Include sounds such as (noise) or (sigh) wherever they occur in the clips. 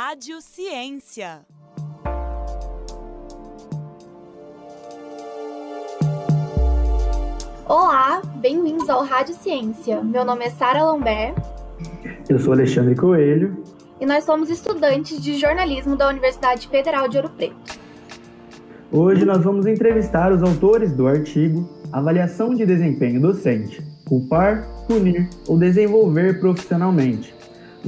Rádio Ciência. Olá, bem-vindos ao Rádio Ciência. Meu nome é Sara Lambert. Eu sou Alexandre Coelho. E nós somos estudantes de jornalismo da Universidade Federal de Ouro Preto. Hoje nós vamos entrevistar os autores do artigo Avaliação de Desempenho Docente: Culpar, Punir ou Desenvolver Profissionalmente.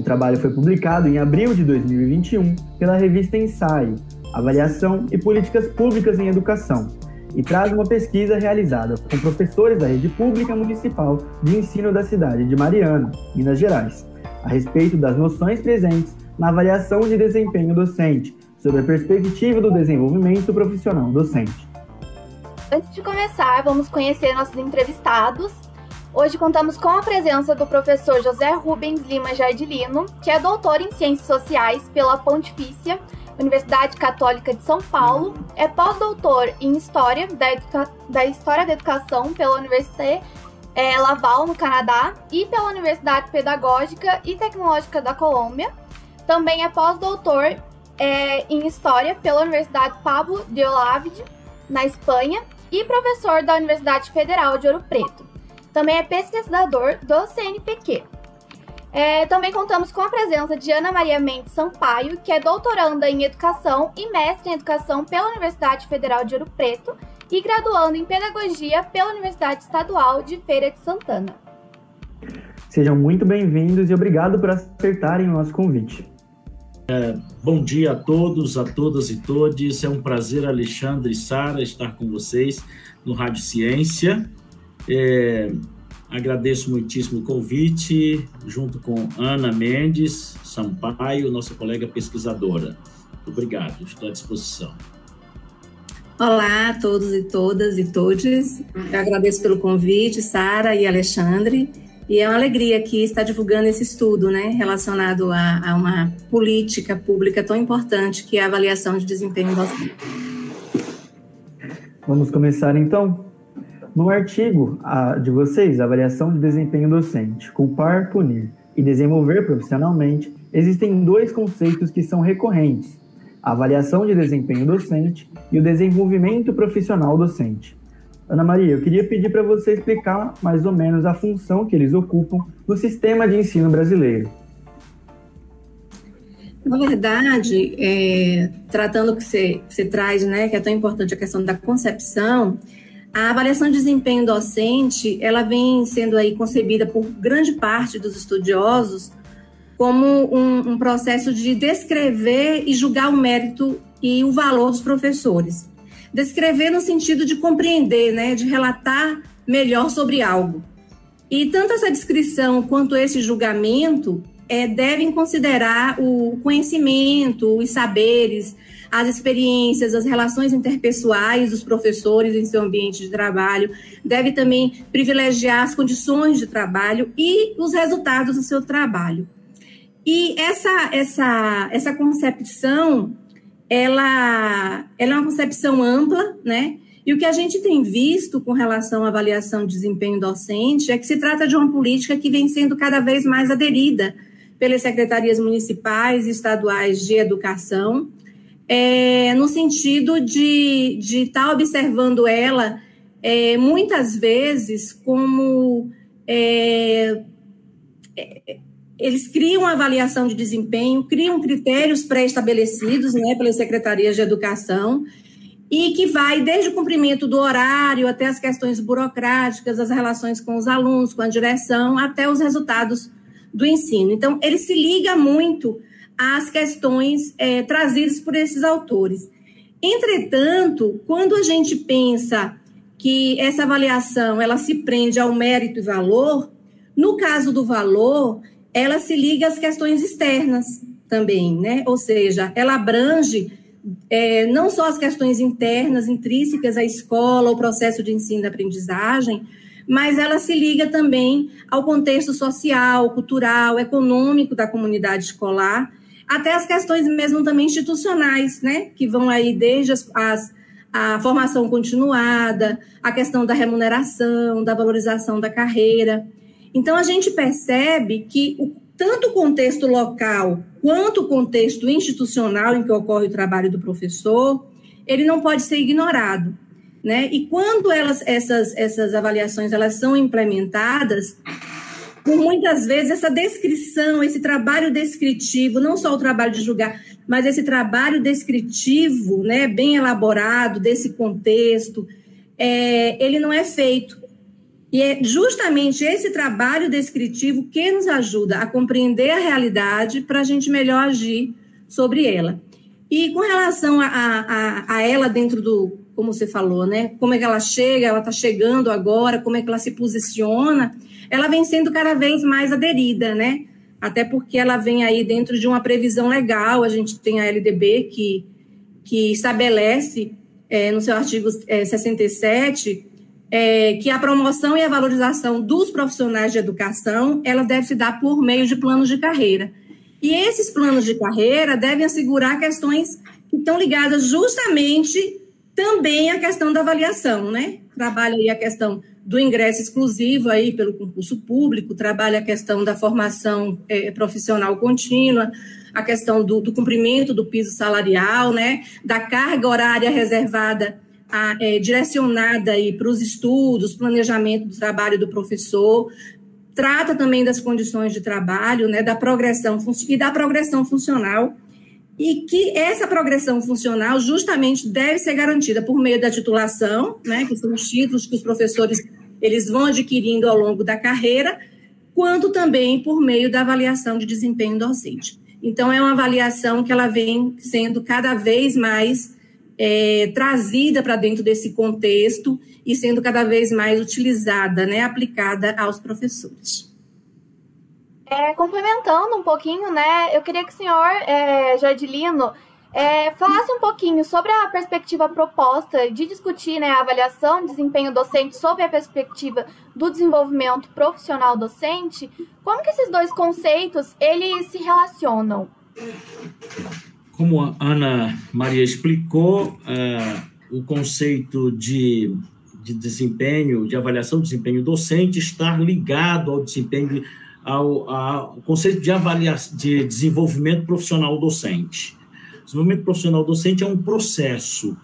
O trabalho foi publicado em abril de 2021 pela revista Ensaio Avaliação e Políticas Públicas em Educação e traz uma pesquisa realizada com professores da rede pública municipal de ensino da cidade de Mariana, Minas Gerais, a respeito das noções presentes na avaliação de desempenho docente, sobre a perspectiva do desenvolvimento profissional docente. Antes de começar, vamos conhecer nossos entrevistados. Hoje contamos com a presença do professor José Rubens Lima Jardilino, que é doutor em Ciências Sociais pela Pontifícia Universidade Católica de São Paulo, é pós-doutor em História da, Educa... da, História da Educação pela Universidade é, Laval, no Canadá, e pela Universidade Pedagógica e Tecnológica da Colômbia. Também é pós-doutor é, em História pela Universidade Pablo de Olavide, na Espanha, e professor da Universidade Federal de Ouro Preto. Também é pesquisador do CNPq. É, também contamos com a presença de Ana Maria Mendes Sampaio, que é doutoranda em Educação e mestre em Educação pela Universidade Federal de Ouro Preto e graduando em Pedagogia pela Universidade Estadual de Feira de Santana. Sejam muito bem-vindos e obrigado por acertarem o nosso convite. É, bom dia a todos, a todas e todes. É um prazer, Alexandre e Sara, estar com vocês no Rádio Ciência. É, agradeço muitíssimo o convite, junto com Ana Mendes Sampaio, nossa colega pesquisadora. Muito obrigado, estou à disposição. Olá a todos e todas e todes. Eu agradeço pelo convite, Sara e Alexandre. E é uma alegria aqui estar divulgando esse estudo, né, relacionado a, a uma política pública tão importante que é a avaliação de desempenho docente. Vamos começar então? No artigo de vocês, Avaliação de Desempenho Docente, Culpar, Punir e Desenvolver Profissionalmente, existem dois conceitos que são recorrentes: a avaliação de desempenho docente e o desenvolvimento profissional docente. Ana Maria, eu queria pedir para você explicar mais ou menos a função que eles ocupam no sistema de ensino brasileiro. Na verdade, é, tratando que você, você traz, né, que é tão importante a questão da concepção, a avaliação de desempenho docente, ela vem sendo aí concebida por grande parte dos estudiosos como um, um processo de descrever e julgar o mérito e o valor dos professores descrever no sentido de compreender, né, de relatar melhor sobre algo. E tanto essa descrição quanto esse julgamento é, devem considerar o conhecimento, os saberes, as experiências, as relações interpessoais dos professores em seu ambiente de trabalho, deve também privilegiar as condições de trabalho e os resultados do seu trabalho. E essa, essa, essa concepção ela, ela é uma concepção ampla, né? E o que a gente tem visto com relação à avaliação de desempenho docente é que se trata de uma política que vem sendo cada vez mais aderida pelas secretarias municipais e estaduais de educação, é, no sentido de estar tá observando ela é, muitas vezes como é, é eles criam uma avaliação de desempenho, criam critérios pré-estabelecidos né, pelas secretarias de educação, e que vai desde o cumprimento do horário até as questões burocráticas, as relações com os alunos, com a direção, até os resultados do ensino. Então, ele se liga muito às questões é, trazidas por esses autores. Entretanto, quando a gente pensa que essa avaliação ela se prende ao mérito e valor, no caso do valor, ela se liga às questões externas também, né? Ou seja, ela abrange é, não só as questões internas, intrínsecas à escola, ao processo de ensino e aprendizagem, mas ela se liga também ao contexto social, cultural, econômico da comunidade escolar, até as questões mesmo também institucionais, né? Que vão aí desde as, as a formação continuada, a questão da remuneração, da valorização da carreira. Então, a gente percebe que o, tanto o contexto local quanto o contexto institucional em que ocorre o trabalho do professor, ele não pode ser ignorado. Né? E quando elas, essas, essas avaliações elas são implementadas, por muitas vezes essa descrição, esse trabalho descritivo, não só o trabalho de julgar, mas esse trabalho descritivo, né, bem elaborado desse contexto, é, ele não é feito. E é justamente esse trabalho descritivo que nos ajuda a compreender a realidade para a gente melhor agir sobre ela. E com relação a, a, a, ela dentro do, como você falou, né? Como é que ela chega, ela está chegando agora, como é que ela se posiciona, ela vem sendo cada vez mais aderida, né? Até porque ela vem aí dentro de uma previsão legal, a gente tem a LDB que, que estabelece é, no seu artigo é, 67 é, que a promoção e a valorização dos profissionais de educação ela deve se dar por meio de planos de carreira. E esses planos de carreira devem assegurar questões que estão ligadas justamente também à questão da avaliação, né? Trabalha aí a questão do ingresso exclusivo aí pelo concurso público, trabalha a questão da formação é, profissional contínua, a questão do, do, cumprimento do piso salarial, né? Da carga horária reservada a, é, direcionada aí para os estudos, planejamento do trabalho do professor, trata também das condições de trabalho, né, da progressão e da progressão funcional, e que essa progressão funcional justamente deve ser garantida por meio da titulação, né, que são os títulos que os professores eles vão adquirindo ao longo da carreira, quanto também por meio da avaliação de desempenho docente. Então, é uma avaliação que ela vem sendo cada vez mais é, trazida para dentro desse contexto e sendo cada vez mais utilizada, né, aplicada aos professores. É, complementando um pouquinho, né, eu queria que o senhor é, Jardilino é, falasse um pouquinho sobre a perspectiva proposta de discutir né, a avaliação de desempenho docente sob a perspectiva do desenvolvimento profissional docente, como que esses dois conceitos eles se relacionam? como a Ana Maria explicou, uh, o conceito de, de desempenho, de avaliação do desempenho docente, estar ligado ao desempenho, ao, ao conceito de, avaliação, de desenvolvimento profissional docente. Desenvolvimento profissional docente é um processo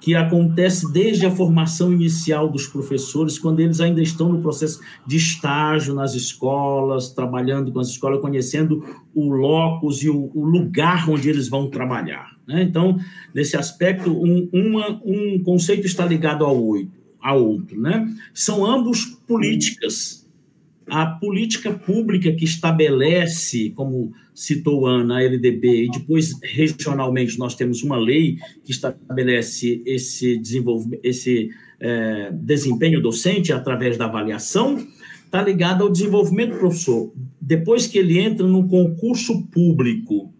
que acontece desde a formação inicial dos professores, quando eles ainda estão no processo de estágio nas escolas, trabalhando com as escolas, conhecendo o locus e o, o lugar onde eles vão trabalhar. Né? Então, nesse aspecto, um, uma, um conceito está ligado ao, ao outro. Né? São ambos políticas a política pública que estabelece, como citou Ana, a LDB, e depois regionalmente nós temos uma lei que estabelece esse desenvolvimento, esse é, desempenho docente através da avaliação, está ligada ao desenvolvimento do professor. Depois que ele entra no concurso público,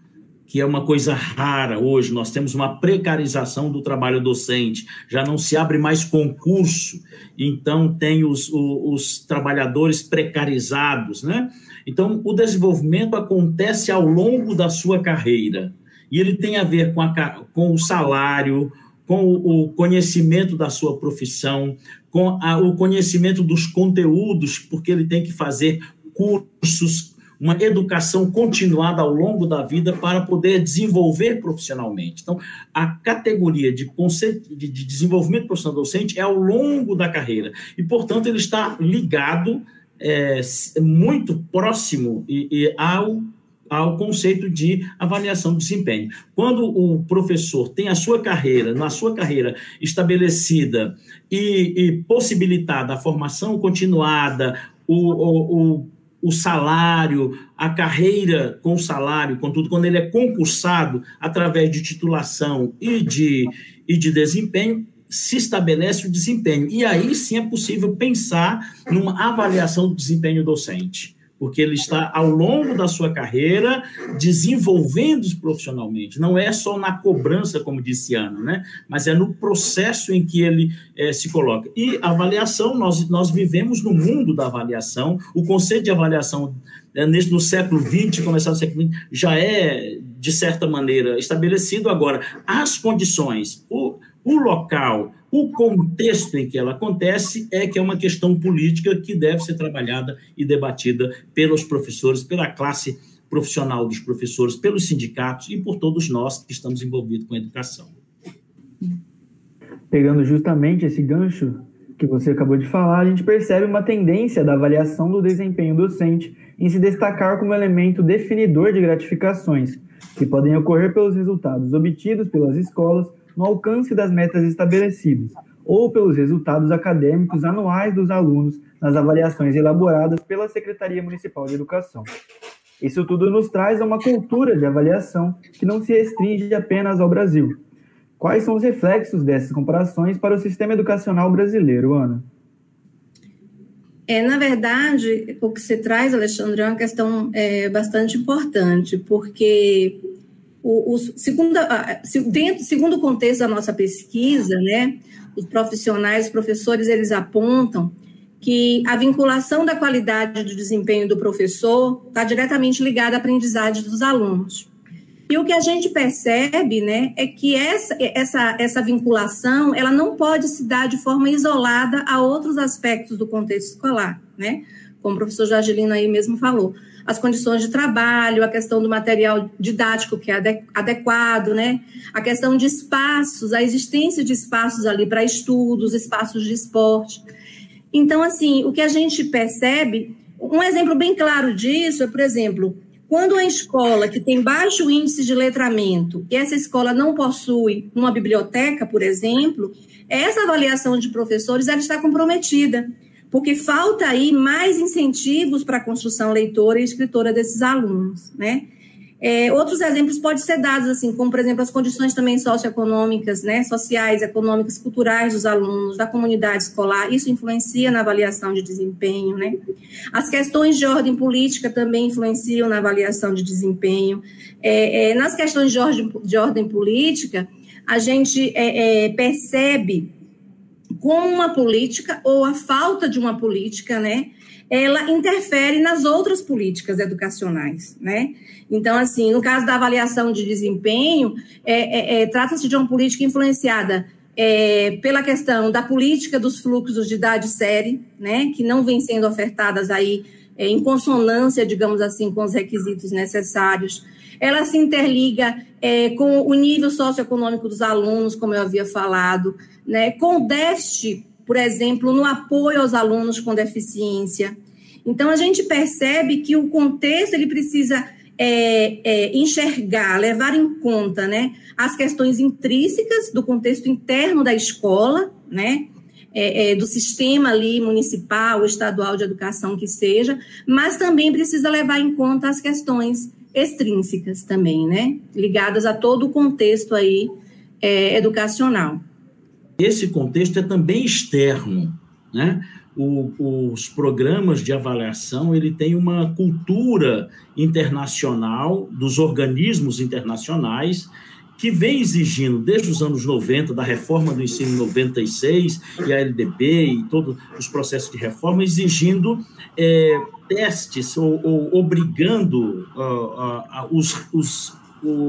que é uma coisa rara hoje, nós temos uma precarização do trabalho docente, já não se abre mais concurso, então tem os, os, os trabalhadores precarizados, né? Então, o desenvolvimento acontece ao longo da sua carreira, e ele tem a ver com, a, com o salário, com o conhecimento da sua profissão, com a, o conhecimento dos conteúdos, porque ele tem que fazer cursos, uma educação continuada ao longo da vida para poder desenvolver profissionalmente. Então, a categoria de, conceito, de, de desenvolvimento profissional docente é ao longo da carreira e, portanto, ele está ligado é, muito próximo e, e ao ao conceito de avaliação de desempenho. Quando o professor tem a sua carreira, na sua carreira estabelecida e, e possibilitada a formação continuada, o, o, o o salário, a carreira com salário, contudo, quando ele é concursado através de titulação e de, e de desempenho, se estabelece o desempenho. E aí sim é possível pensar numa avaliação do desempenho docente porque ele está ao longo da sua carreira desenvolvendo-se profissionalmente. Não é só na cobrança, como disse Ana, né? mas é no processo em que ele é, se coloca. E avaliação, nós, nós vivemos no mundo da avaliação, o conceito de avaliação é, nesse, no século XX, começar no século XX, já é, de certa maneira, estabelecido agora. As condições, o, o local, O contexto em que ela acontece é que é uma questão política que deve ser trabalhada e debatida pelos professores, pela classe profissional dos professores, pelos sindicatos e por todos nós que estamos envolvidos com a educação. Pegando justamente esse gancho que você acabou de falar, a gente percebe uma tendência da avaliação do desempenho docente em se destacar como elemento definidor de gratificações, que podem ocorrer pelos resultados obtidos pelas escolas no alcance das metas estabelecidas, ou pelos resultados acadêmicos anuais dos alunos nas avaliações elaboradas pela Secretaria Municipal de Educação. Isso tudo nos traz a uma cultura de avaliação que não se restringe apenas ao Brasil, Quais são os reflexos dessas comparações para o sistema educacional brasileiro, Ana? É, na verdade, o que você traz, Alexandre, é uma questão é, bastante importante, porque o, o segundo, segundo o contexto da nossa pesquisa, né, os profissionais, os professores, eles apontam que a vinculação da qualidade do desempenho do professor está diretamente ligada à aprendizagem dos alunos. E o que a gente percebe, né, é que essa, essa, essa vinculação, ela não pode se dar de forma isolada a outros aspectos do contexto escolar, né? Como o professor Jorgelino aí mesmo falou. As condições de trabalho, a questão do material didático que é adequado, né? A questão de espaços, a existência de espaços ali para estudos, espaços de esporte. Então, assim, o que a gente percebe, um exemplo bem claro disso é, por exemplo, quando a escola que tem baixo índice de letramento e essa escola não possui uma biblioteca, por exemplo, essa avaliação de professores ela está comprometida, porque falta aí mais incentivos para a construção leitora e escritora desses alunos, né? É, outros exemplos podem ser dados, assim, como, por exemplo, as condições também socioeconômicas, né, sociais, econômicas, culturais dos alunos, da comunidade escolar, isso influencia na avaliação de desempenho, né? As questões de ordem política também influenciam na avaliação de desempenho. É, é, nas questões de ordem, de ordem política, a gente é, é, percebe como uma política ou a falta de uma política, né, ela interfere nas outras políticas educacionais, né? Então, assim, no caso da avaliação de desempenho, é, é, é, trata-se de uma política influenciada é, pela questão da política dos fluxos de idade série, né, que não vem sendo ofertadas aí é, em consonância, digamos assim, com os requisitos necessários. Ela se interliga é, com o nível socioeconômico dos alunos, como eu havia falado, né, com o déficit por exemplo, no apoio aos alunos com deficiência. Então, a gente percebe que o contexto ele precisa é, é, enxergar, levar em conta né, as questões intrínsecas do contexto interno da escola, né, é, é do sistema ali municipal, estadual de educação que seja, mas também precisa levar em conta as questões extrínsecas também, né, ligadas a todo o contexto aí é, educacional. Esse contexto é também externo, né? O, os programas de avaliação ele tem uma cultura internacional dos organismos internacionais que vem exigindo desde os anos 90 da reforma do ensino 96 e a LDB e todos os processos de reforma exigindo é, testes ou, ou obrigando uh, uh, os, os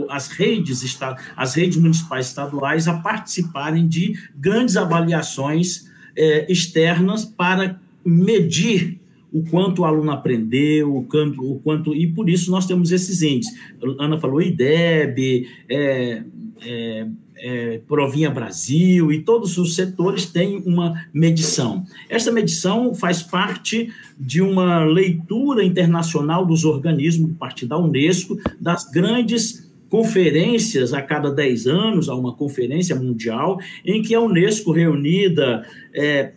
as redes as redes municipais estaduais a participarem de grandes avaliações é, externas para medir o quanto o aluno aprendeu, o quanto, o quanto e por isso nós temos esses índices. Ana falou IDEB, é, é, é, Provinha Brasil e todos os setores têm uma medição. Essa medição faz parte de uma leitura internacional dos organismos, a partir da Unesco, das grandes conferências a cada 10 anos, há uma conferência mundial, em que a Unesco reunida é,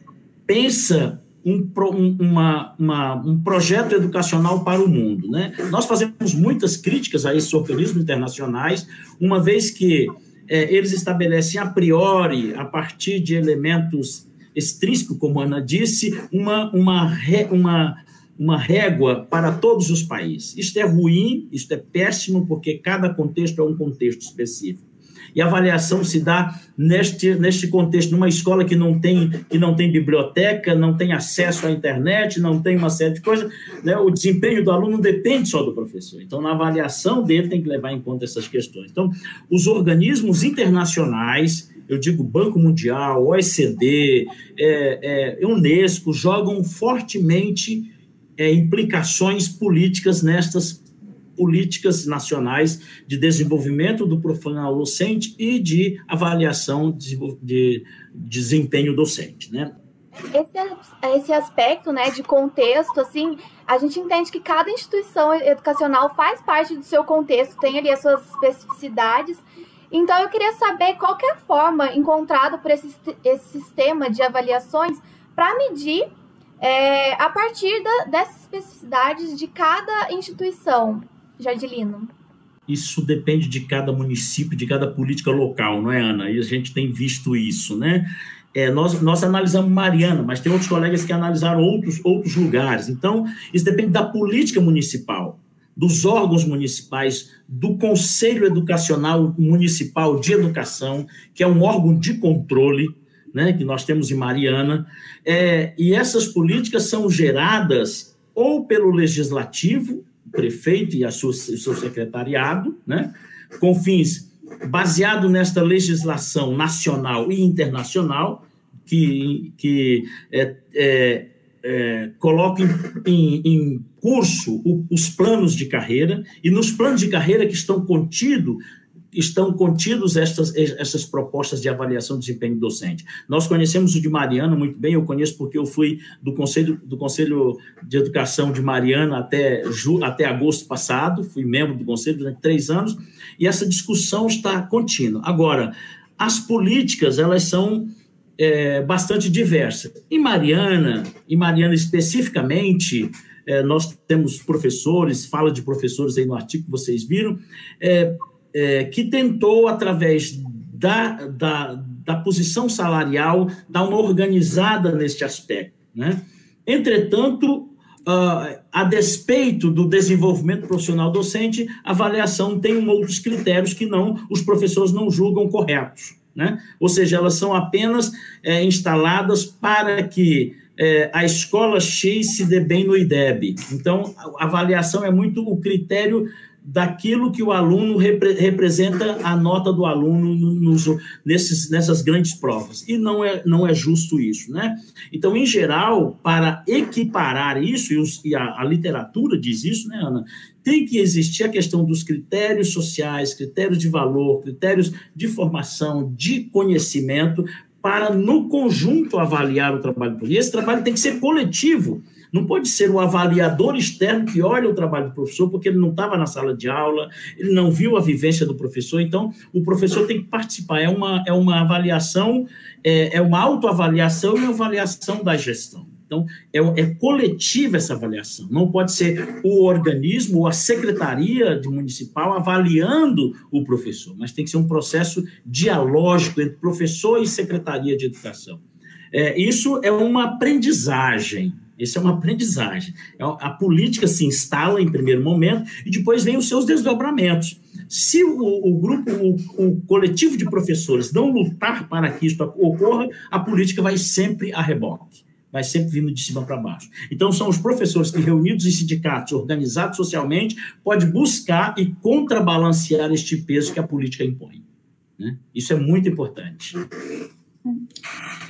pensa um, uma, uma, um projeto educacional para o mundo. Né? Nós fazemos muitas críticas a esses organismos internacionais, uma vez que é, eles estabelecem a priori, a partir de elementos extrínsecos, como a Ana disse, uma, uma, uma uma régua para todos os países. Isto é ruim, isto é péssimo, porque cada contexto é um contexto específico. E a avaliação se dá neste, neste contexto, numa escola que não, tem, que não tem biblioteca, não tem acesso à internet, não tem uma série de coisas. Né? O desempenho do aluno depende só do professor. Então, na avaliação dele, tem que levar em conta essas questões. Então, os organismos internacionais eu digo Banco Mundial, OECD, é, é, Unesco, jogam fortemente é, implicações políticas nestas políticas nacionais de desenvolvimento do profissional docente e de avaliação de, de desempenho docente, né? Esse, esse aspecto, né, de contexto, assim, a gente entende que cada instituição educacional faz parte do seu contexto, tem ali as suas especificidades. Então, eu queria saber qual é a forma encontrada por esse, esse sistema de avaliações para medir é, a partir da, dessas especificidades de cada instituição. Jardilino? Isso depende de cada município, de cada política local, não é, Ana? E a gente tem visto isso, né? É, nós, nós analisamos Mariana, mas tem outros colegas que analisaram outros, outros lugares. Então, isso depende da política municipal, dos órgãos municipais, do Conselho Educacional Municipal de Educação, que é um órgão de controle, né, que nós temos em Mariana. É, e essas políticas são geradas ou pelo legislativo, prefeito e a sua, o seu secretariado, né, com fins baseado nesta legislação nacional e internacional que, que é, é, é, coloca em, em, curso o, os planos de carreira e nos planos de carreira que estão contidos estão contidos estas, essas propostas de avaliação de desempenho docente. Nós conhecemos o de Mariana muito bem, eu conheço porque eu fui do Conselho, do Conselho de Educação de Mariana até, até agosto passado, fui membro do Conselho durante três anos, e essa discussão está contínua. Agora, as políticas, elas são é, bastante diversas. Em Mariana, em Mariana especificamente, é, nós temos professores, fala de professores aí no artigo que vocês viram, é, é, que tentou, através da, da, da posição salarial, dar uma organizada neste aspecto. Né? Entretanto, Uh, a despeito do desenvolvimento profissional docente, a avaliação tem outros critérios que não os professores não julgam corretos. Né? Ou seja, elas são apenas é, instaladas para que é, a escola X se dê bem no IDEB. Então, a avaliação é muito o critério daquilo que o aluno repre representa a nota do aluno nos, nesses, nessas grandes provas. E não é, não é justo isso, né? Então, em geral, para equiparar isso, e, os, e a, a, literatura diz isso, né, Ana? Tem que existir a questão dos critérios sociais, critérios de valor, critérios de formação, de conhecimento, para, no conjunto, avaliar o trabalho. E esse trabalho tem que ser coletivo, não pode ser o avaliador externo que olha o trabalho do professor, porque ele não estava na sala de aula, ele não viu a vivência do professor. Então, o professor tem que participar. É uma, é uma avaliação, é, é uma autoavaliação e uma avaliação da gestão. Então, é, é coletiva essa avaliação. Não pode ser o organismo ou a secretaria de municipal avaliando o professor, mas tem que ser um processo dialógico entre professor e secretaria de educação. É, isso é uma aprendizagem. Isso é uma aprendizagem. É a política se instala em primeiro momento e depois vem os seus desdobramentos. Se o, o grupo, o, o, coletivo de professores não lutar para que isso ocorra, a política vai sempre a reboque, vai sempre vindo de cima para baixo. Então, são os professores que, reunidos em sindicatos, organizados socialmente, podem buscar e contrabalancear este peso que a política impõe. Né? Isso é muito importante.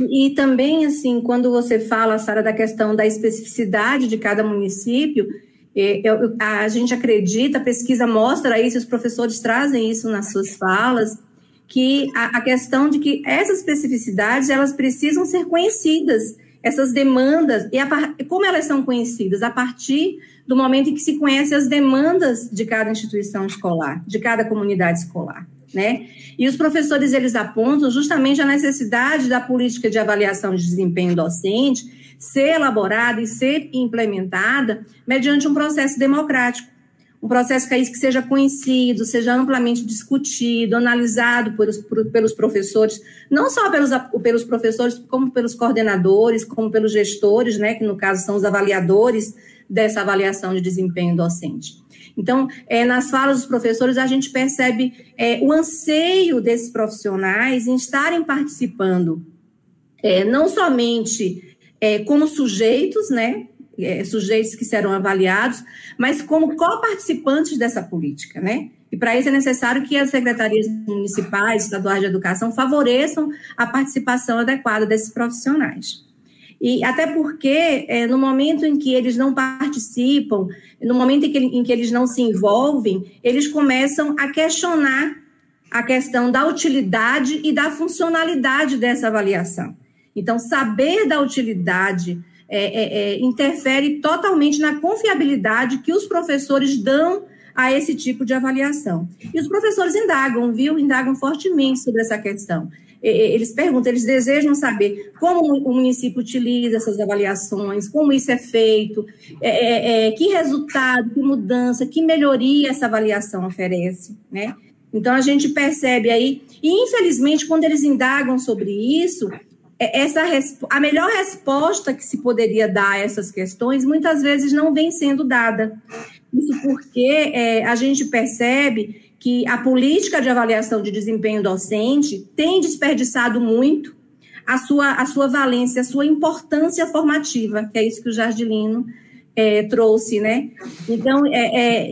E também, assim, quando você fala, Sara, da questão da especificidade de cada município, é, eu, a gente acredita, a pesquisa mostra isso, os professores trazem isso nas suas falas, que a, a questão de que essas especificidades, elas precisam ser conhecidas, essas demandas, e a, como elas são conhecidas? A partir do momento em que se conhece as demandas de cada instituição escolar, de cada comunidade escolar né? E os professores eles apontam justamente a necessidade da política de avaliação de desempenho docente ser elaborada e ser implementada mediante um processo democrático, um processo que, seja conhecido, seja amplamente discutido, analisado por, pelos professores, não só pelos, pelos professores, como pelos coordenadores, como pelos gestores, né, que no caso são os avaliadores dessa avaliação de desempenho docente. Então, é, nas falas dos professores, a gente percebe é, o anseio desses profissionais em estarem participando, é, não somente como sujeitos, né, é, sujeitos que serão avaliados, mas como co-participantes dessa política, né? E para isso é necessário que as secretarias municipais, estaduais de educação favoreçam a participação adequada desses profissionais. E até porque, é, no momento em que eles não participam, no momento em que, em que eles não se envolvem, eles começam a questionar a questão da utilidade e da funcionalidade dessa avaliação. Então, saber da utilidade é, é, é, interfere totalmente na confiabilidade que os professores dão a esse tipo de avaliação. E os professores indagam, viu? Indagam fortemente sobre essa questão. Eles perguntam, eles desejam saber como o município utiliza essas avaliações, como isso é feito, é, é, é, que resultado, que mudança, que melhoria essa avaliação oferece, né? Então a gente percebe aí, e infelizmente quando eles indagam sobre isso, essa a melhor resposta que se poderia dar a essas questões muitas vezes não vem sendo dada. Isso porque é, a gente percebe que a política de avaliação de desempenho docente tem desperdiçado muito a sua, a sua valência, a sua importância formativa, que é isso que o Jardilino é, trouxe, né? Então, é, é,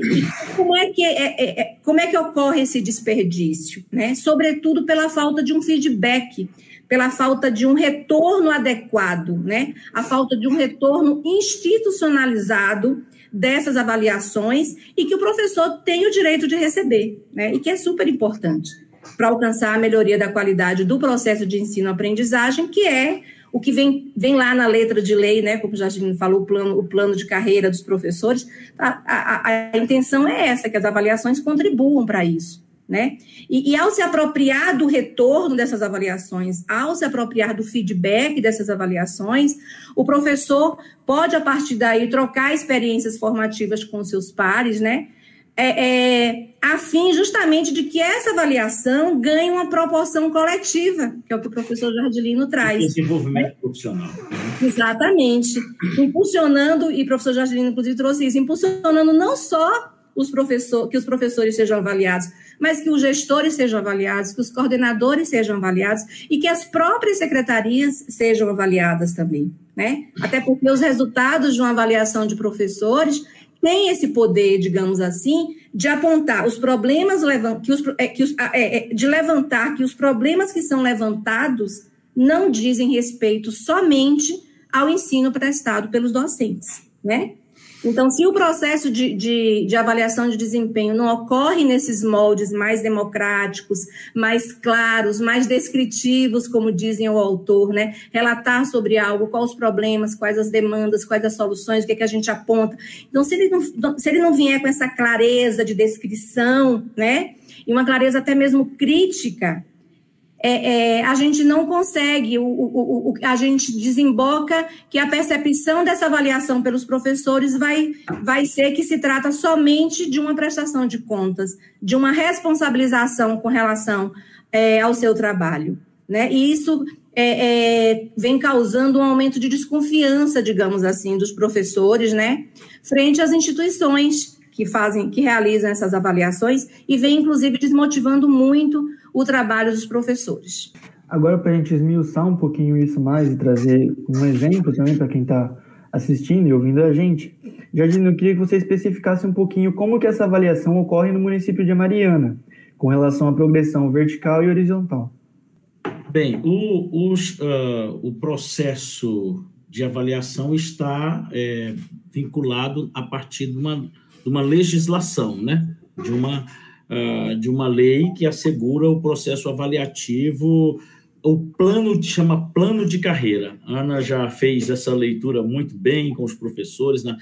como, é que, é, é, é, como é que ocorre esse desperdício? Né? Sobretudo pela falta de um feedback, pela falta de um retorno adequado, né? A falta de um retorno institucionalizado dessas avaliações e que o professor tem o direito de receber, né? E que é super importante para alcançar a melhoria da qualidade do processo de ensino-aprendizagem, que é o que vem, vem lá na letra de lei, né? Como já falou, o plano, o plano de carreira dos professores. A, a, a intenção é essa, que as avaliações contribuam para isso né? E, e, ao se apropriar do retorno dessas avaliações, ao se apropriar do feedback dessas avaliações, o professor pode, a partir daí, trocar experiências formativas com seus pares, né? É, é, a fim justamente de que essa avaliação ganhe uma proporção coletiva, que é o que o professor Jardilino traz. Desenvolvimento profissional. Exatamente. Impulsionando, e o professor Jardilino, inclusive, trouxe isso, impulsionando não só os professor, que os professores sejam avaliados, mas que os gestores sejam avaliados, que os coordenadores sejam avaliados e que as próprias secretarias sejam avaliadas também, né? Até porque os resultados de uma avaliação de professores têm esse poder, digamos assim, de apontar os problemas que os, é, que os, é, é, de levantar que os problemas que são levantados não dizem respeito somente ao ensino prestado pelos docentes, né? Então, se o processo de, de, de, avaliação de desempenho não ocorre nesses moldes mais democráticos, mais claros, mais descritivos, como dizem o autor, né? Relatar sobre algo, quais os problemas, quais as demandas, quais as soluções, o que, é que a gente aponta. Então, se ele, não, se ele não vier com essa clareza de descrição, né? E uma clareza até mesmo crítica, é, é, a gente não consegue, o, o, o, a gente desemboca que a percepção dessa avaliação pelos professores vai, vai ser que se trata somente de uma prestação de contas, de uma responsabilização com relação é, ao seu trabalho. Né? E isso é, é, vem causando um aumento de desconfiança, digamos assim, dos professores, né, frente às instituições que fazem, que realizam essas avaliações e vem inclusive desmotivando muito o trabalho dos professores. Agora, para a gente esmiuçar um pouquinho isso mais e trazer um exemplo também para quem está assistindo e ouvindo a gente, Jardim, eu queria que você especificasse um pouquinho como que essa avaliação ocorre no município de Mariana, com relação à progressão vertical e horizontal. Bem, o, os, uh, o processo de avaliação está é, vinculado a partir de uma, de uma legislação, né? de uma uh, de uma lei que assegura o processo avaliativo, o plano chama plano de carreira. A Ana já fez essa leitura muito bem com os professores. Né?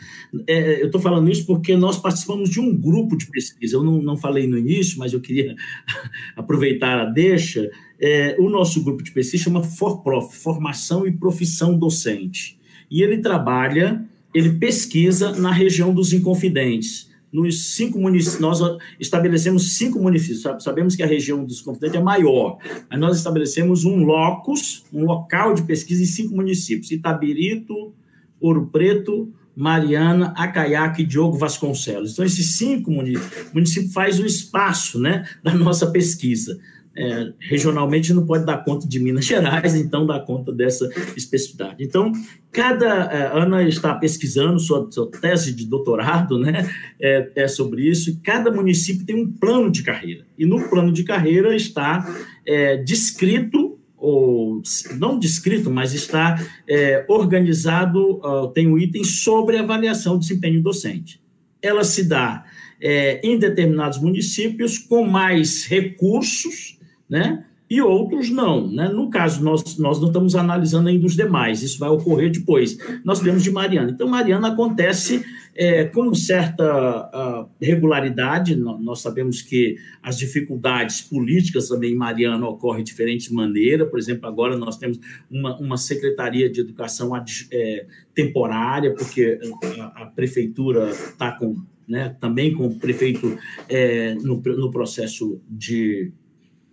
É, eu estou falando isso porque nós participamos de um grupo de pesquisa. Eu não, não falei no início, mas eu queria (laughs) aproveitar a deixa. É, o nosso grupo de pesquisa chama ForProf, Formação e Profissão Docente. E ele trabalha, ele pesquisa na região dos Inconfidentes nos cinco municípios, nós estabelecemos cinco municípios, sabemos que a região dos confidentes é maior, mas nós estabelecemos um locus, um local de pesquisa em cinco municípios, Itabirito, Ouro Preto, Mariana, Acaiaque e Diogo Vasconcelos. Então, esses cinco municípios, município faz o espaço né, da nossa pesquisa. É, regionalmente não pode dar conta de Minas Gerais, então dá conta dessa especificidade. Então, cada é, Ana está pesquisando sua, sua, tese de doutorado, né, é, é, sobre isso. E cada município tem um plano de carreira e no plano de carreira está é, descrito ou não descrito, mas está é, organizado, uh, tem um item sobre avaliação do desempenho docente. Ela se dá é, em determinados municípios com mais recursos, né? E outros não, né? No caso, nós, nós não estamos analisando ainda os demais, isso vai ocorrer depois. Nós temos de Mariana. Então, Mariana acontece é, com certa regularidade, nós sabemos que as dificuldades políticas também em Mariana ocorrem de diferentes maneiras, por exemplo, agora nós temos uma, uma secretaria de educação é, temporária, porque a, a prefeitura está com né, também com o prefeito é, no, no, processo de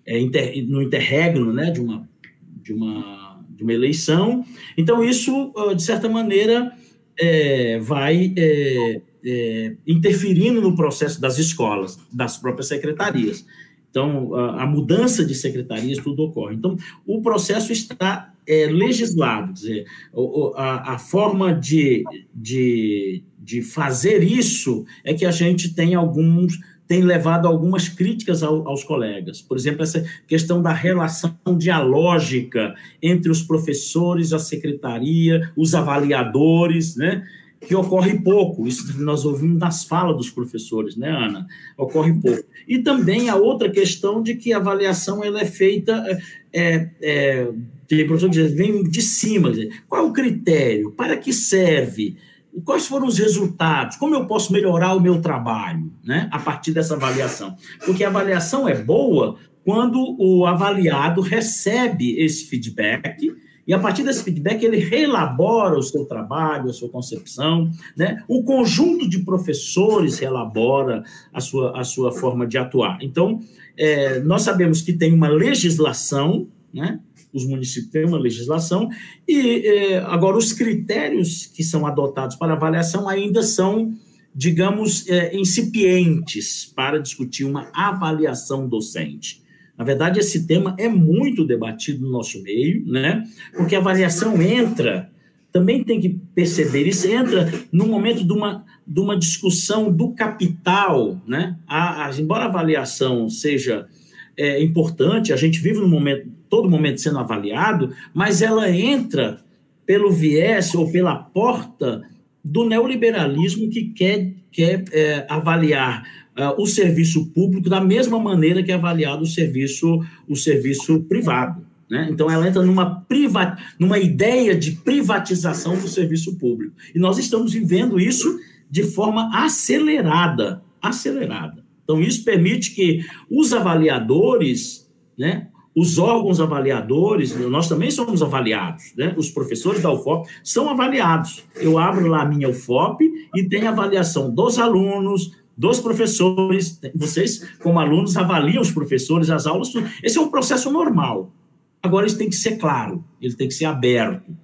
é, inter, no interregno né, de, uma, de, uma, de uma eleição. Então, isso, de certa maneira, é, vai é, é, interferindo no processo das escolas, das próprias secretarias. Então, a, a, mudança de secretarias, tudo ocorre. Então, o processo está é, legislado, dizer, a, a forma de, de, de fazer isso é que a gente tem alguns tem levado algumas críticas ao, aos colegas. Por exemplo, essa questão da relação dialógica entre os professores, a secretaria, os avaliadores, né? que ocorre pouco. Isso nós ouvimos nas falas dos professores, né, Ana? Ocorre pouco. E também a outra questão de que a avaliação ela é feita, é, é, tem professor que diz, vem de cima. Qual é o critério? Para que serve? Quais foram os resultados? Como eu posso melhorar o meu trabalho, né? A partir dessa avaliação. Porque a avaliação é boa quando o avaliado recebe esse feedback e a partir desse feedback ele reelabora o seu trabalho, a sua concepção, né? O conjunto de professores reelabora a sua, a sua forma de atuar. Então, é, nós sabemos que tem uma legislação, né? Os municípios têm uma legislação e é, agora os critérios que são adotados para avaliação ainda são digamos, é, incipientes para discutir uma avaliação docente. Na verdade, esse tema é muito debatido no nosso meio, né? Porque a avaliação entra, também tem que perceber, isso entra no momento de uma, de uma discussão do capital, né? A, a, embora a avaliação seja é, importante, a gente vive no momento, todo momento sendo avaliado, mas ela entra pelo viés ou pela porta do neoliberalismo que quer, quer é, avaliar uh, o serviço público da mesma maneira que é avaliado o serviço, o serviço privado. Né? Então, ela entra numa, priva, numa ideia de privatização do serviço público. E nós estamos vivendo isso de forma acelerada. Acelerada. Então, isso permite que os avaliadores, né, os órgãos avaliadores, nós também somos avaliados, né? Os professores da UFOP são avaliados. Eu abro lá a minha UFOP e tem avaliação dos alunos, dos professores, vocês, como alunos, avaliam os professores, as aulas, esse é um processo normal. Agora, isso tem que ser claro, ele tem que ser aberto,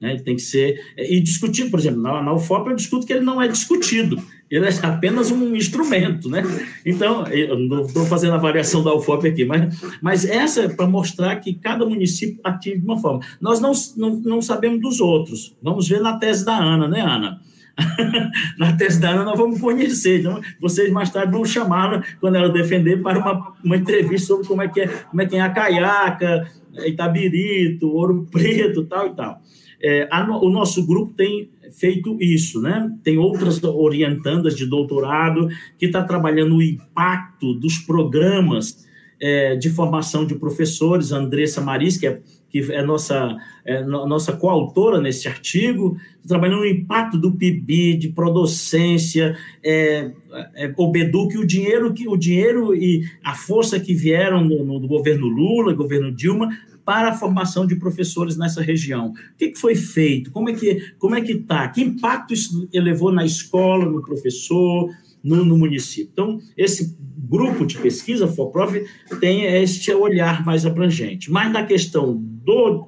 né? ele tem que ser. E discutido, por exemplo, na, na UFOP eu discuto que ele não é discutido, ele é apenas um instrumento, né? Então, não estou fazendo a variação da UFOP aqui, mas, mas essa é para mostrar que cada município atinge de uma forma. Nós não, não, não sabemos dos outros, vamos ver na tese da Ana, né, Ana? (laughs) na tese da Ana nós vamos conhecer. Então, vocês mais tarde vão chamá-la, quando ela defender, para uma, uma entrevista sobre como é que é, como é, que é a caiaca, Itabirito, Ouro Preto, tal e tal. É, a, o nosso grupo tem feito isso, né? Tem outras orientandas de doutorado que está trabalhando o impacto dos programas é, de formação de professores, Andressa Maris, que é que é nossa, é, nossa coautora nesse artigo, trabalhando no impacto do PIB, de prodocência, é, é, o Beduc, o dinheiro, que, o dinheiro e a força que vieram no, no governo Lula, governo Dilma, para a formação de professores nessa região. O que, que foi feito? Como é que como é que está? Que impacto isso elevou na escola, no professor, no, no município? Então, esse grupo de pesquisa, FOPROF, tem este olhar mais abrangente. Mas na questão do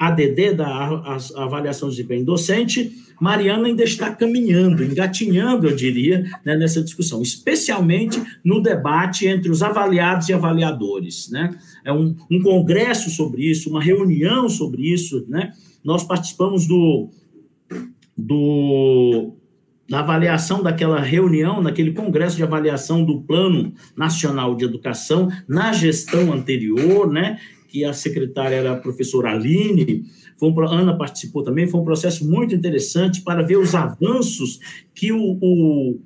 ADD, da avaliação de desempenho docente, Mariana ainda está caminhando, engatinhando, eu diria, né, nessa discussão, especialmente no debate entre os avaliados e avaliadores. Né? É um, um congresso sobre isso, uma reunião sobre isso. Né? Nós participamos do, do da avaliação daquela reunião, naquele congresso de avaliação do Plano Nacional de Educação na gestão anterior, né, que a secretária era a professora Aline, foi um, Ana participou também, foi um processo muito interessante para ver os avanços que o, o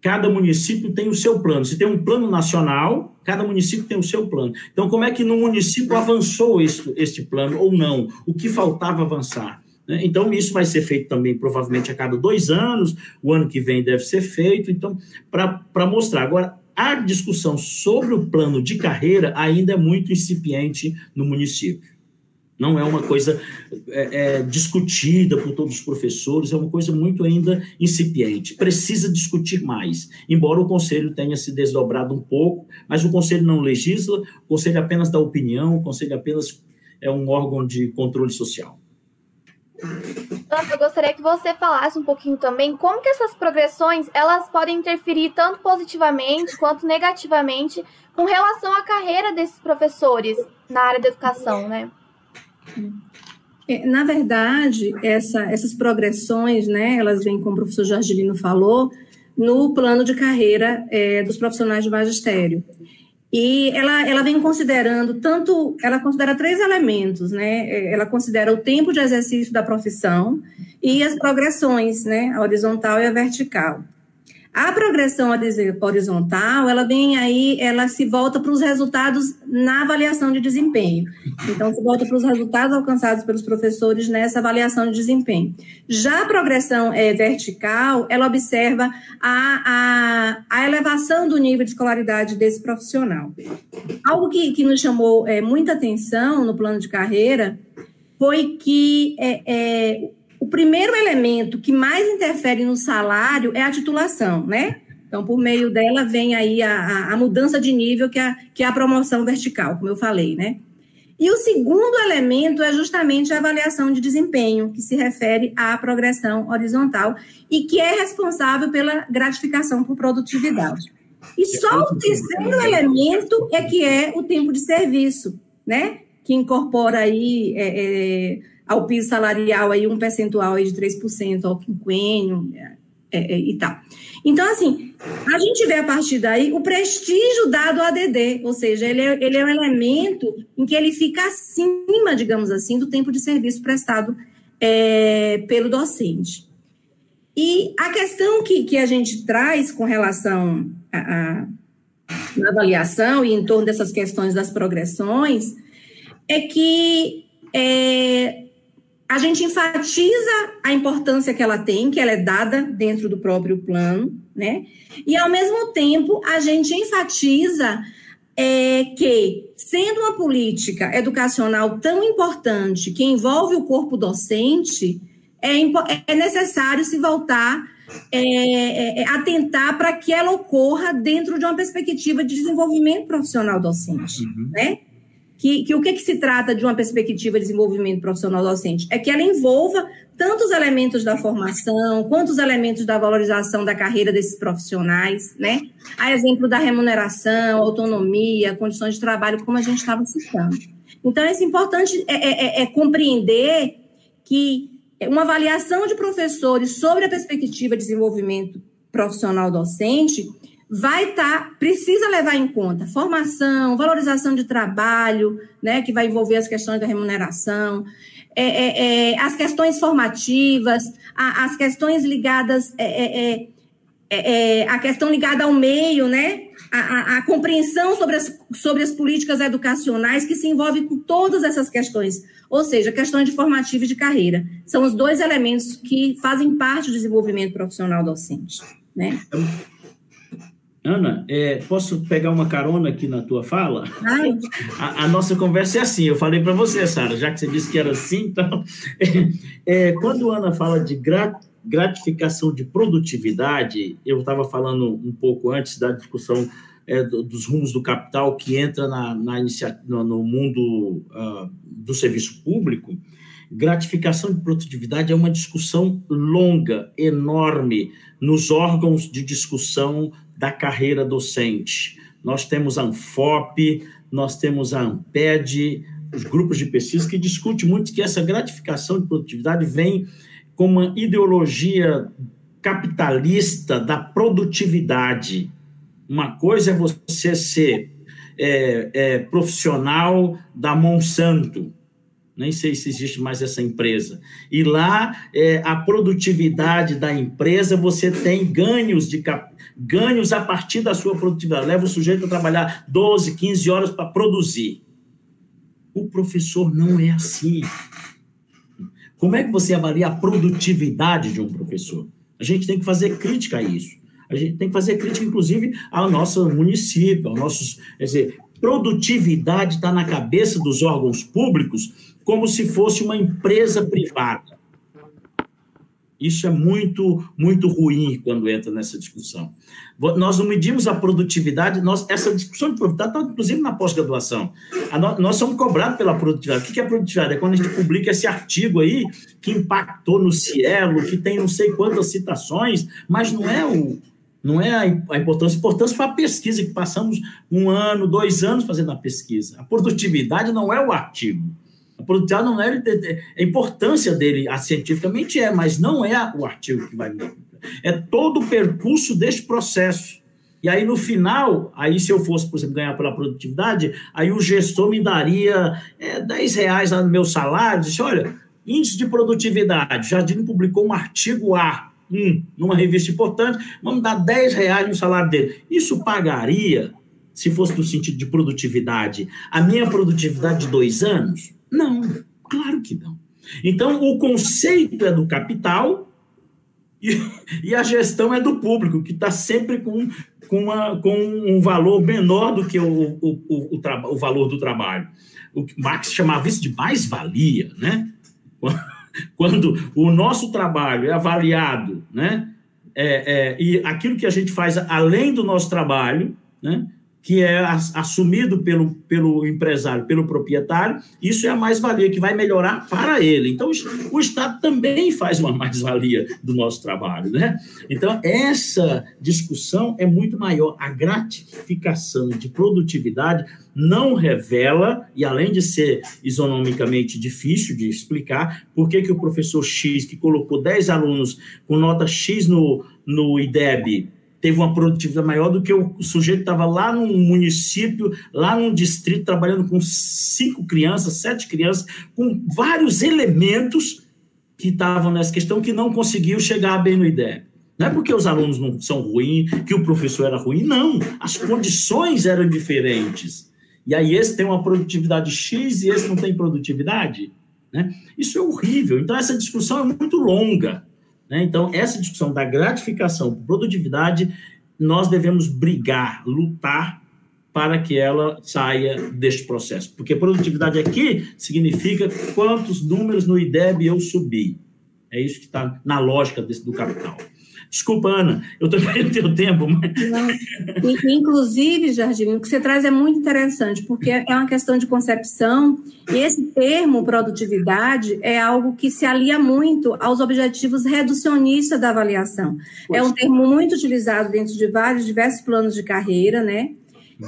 cada município tem o seu plano. Se tem um plano nacional, cada município tem o seu plano. Então, como é que no município avançou este, este plano ou não? O que faltava avançar? Né? Então, isso vai ser feito também, provavelmente, a cada dois anos, o ano que vem deve ser feito, então, para mostrar. Agora, a discussão sobre o plano de carreira ainda é muito incipiente no município. Não é uma coisa é, é, discutida por todos os professores, é uma coisa muito ainda incipiente. Precisa discutir mais, embora o conselho tenha se desdobrado um pouco, mas o conselho não legisla, o conselho apenas dá opinião, o conselho apenas é um órgão de controle social. Então, eu gostaria que você falasse um pouquinho também como que essas progressões elas podem interferir tanto positivamente quanto negativamente com relação à carreira desses professores na área da educação, né? É, na verdade, essa, essas progressões, né, elas vêm, como o professor Jorgelino falou, no plano de carreira é, dos profissionais de magistério. E ela, ela vem considerando tanto, ela considera três elementos, né? É, ela considera o tempo de exercício da profissão e as progressões, né? A horizontal e a vertical. A progressão horizontal, ela vem aí, ela se volta para os resultados na avaliação de desempenho. Então, se volta para os resultados alcançados pelos professores nessa avaliação de desempenho. Já a progressão é, vertical, ela observa a, a, a elevação do nível de escolaridade desse profissional. Algo que, que nos chamou é, muita atenção no plano de carreira foi que é, é, o primeiro elemento que mais interfere no salário é a titulação, né? Então, por meio dela vem aí a, a, mudança de nível, que é, que é a promoção vertical, como eu falei, né? E o segundo elemento é justamente a avaliação de desempenho, que se refere à progressão horizontal e que é responsável pela gratificação por produtividade. E só o terceiro elemento é que é o tempo de serviço, né? Que incorpora aí é, é, ao piso salarial aí um percentual aí de 3% ao quinquênio é, é, e tal. Então, assim, a gente vê a partir daí o prestígio dado ao ADD, ou seja, ele é, ele é um elemento em que ele fica acima, digamos assim, do tempo de serviço prestado é, pelo docente. E a questão que, que a gente traz com relação à avaliação e em torno dessas questões das progressões é que é, a gente enfatiza a importância que ela tem, que ela é dada dentro do próprio plano, né? E ao mesmo tempo a gente enfatiza é, que, sendo uma política educacional tão importante que envolve o corpo docente, é, é necessário se voltar é, é, é atentar para que ela ocorra dentro de uma perspectiva de desenvolvimento profissional docente, uhum. né? Que, que o que, que se trata de uma perspectiva de desenvolvimento profissional docente? É que ela envolva tanto os elementos da formação, quanto os elementos da valorização da carreira desses profissionais, né? A exemplo da remuneração, autonomia, condições de trabalho, como a gente estava citando. Então, é importante é, é, é, é compreender que uma avaliação de professores sobre a perspectiva de desenvolvimento profissional docente vai estar, tá, precisa levar em conta formação, valorização de trabalho, né, que vai envolver as questões da remuneração, é, é, é, as questões formativas, a, as questões ligadas, é, é, é, a questão ligada ao meio, né, a, a, a, compreensão sobre as, sobre as políticas educacionais que se envolve com todas essas questões, ou seja, questões de formativa e de carreira. São os dois elementos que fazem parte do desenvolvimento profissional docente, né? Ana, é, posso pegar uma carona aqui na tua fala? A, a, nossa conversa é assim, eu falei para você, Sara, já que você disse que era assim, então... É, (laughs) é, quando a Ana fala de gratificação de produtividade, eu estava falando um pouco antes da discussão é, dos rumos do capital que entra na, na no, no mundo uh, do serviço público, Gratificação de produtividade é uma discussão longa, enorme, nos órgãos de discussão da carreira docente. Nós temos a ANFOP, nós temos a ANPED, os grupos de pesquisa que discutem muito que essa gratificação de produtividade vem com uma ideologia capitalista da produtividade. Uma coisa é você ser é, é, profissional da Monsanto, nem sei se existe mais essa empresa. E lá, é, a produtividade da empresa, você tem ganhos de ganhos a partir da sua produtividade. Leva o sujeito a trabalhar 12, 15 horas para produzir. O professor não é assim. Como é que você avalia a produtividade de um professor? A gente tem que fazer crítica a isso. A gente tem que fazer crítica, inclusive, ao nosso município, aos nossos. Quer dizer, produtividade está na cabeça dos órgãos públicos como se fosse uma empresa privada. Isso é muito, muito ruim quando entra nessa discussão. Nós não medimos a produtividade, nós, essa discussão de produtividade está, inclusive, na pós-graduação. Nós somos cobrados pela produtividade. O que é produtividade? É quando a gente publica esse artigo aí, que impactou no Cielo, que tem não sei quantas citações, mas não é o, não é a importância. A importância foi a pesquisa, que passamos um ano, dois anos fazendo a pesquisa. A produtividade não é o artigo. Produtividade não é a importância dele, a cientificamente é, mas não é o artigo que vai É todo o percurso deste processo. E aí, no final, aí se eu fosse, por exemplo, ganhar pela produtividade, aí o gestor me daria é, 10 reais no meu salário, disse, olha, índice de produtividade, Jardim publicou um artigo A, um, numa revista importante, vamos dar 10 reais no salário dele. Isso pagaria, se fosse no sentido de produtividade, a minha produtividade de dois anos? Não, claro que não. Então, o conceito é do capital e, e a gestão é do público, que está sempre com, com, uma, com um valor menor do que o, o, o, o, valor do trabalho. O que Marx chamava isso de mais-valia, né? Quando o nosso trabalho é avaliado, né? É, é, e aquilo que a gente faz além do nosso trabalho, né? Que é assumido pelo, pelo empresário, pelo proprietário, isso é a mais-valia que vai melhorar para ele. Então, o Estado também faz uma (laughs) mais-valia do nosso trabalho. Né? Então, essa discussão é muito maior. A gratificação de produtividade não revela, e além de ser isonomicamente difícil de explicar, por que, que o professor X, que colocou 10 alunos com nota X no, no IDEB, teve uma produtividade maior do que o sujeito estava lá num município, lá num distrito, trabalhando com cinco crianças, sete crianças, com vários elementos que estavam nessa questão que não conseguiu chegar bem no IDEB. Não é porque os alunos não são ruins, que o professor era ruim, não. As condições eram diferentes. E aí esse tem uma produtividade X e esse não tem produtividade. Né? Isso é horrível. Então essa discussão é muito longa. Né? Então, essa discussão da gratificação por produtividade, nós devemos brigar, lutar para que ela saia deste processo. Porque produtividade aqui significa quantos números no IDEB eu subi. É isso que está na lógica desse, do capital. Desculpa, Ana, eu também não tenho tempo. Mas... Inclusive, Jardim, o que você traz é muito interessante, porque é uma questão de concepção, e esse termo produtividade é algo que se alia muito aos objetivos reducionistas da avaliação. Pois. É um termo muito utilizado dentro de vários, diversos planos de carreira, né?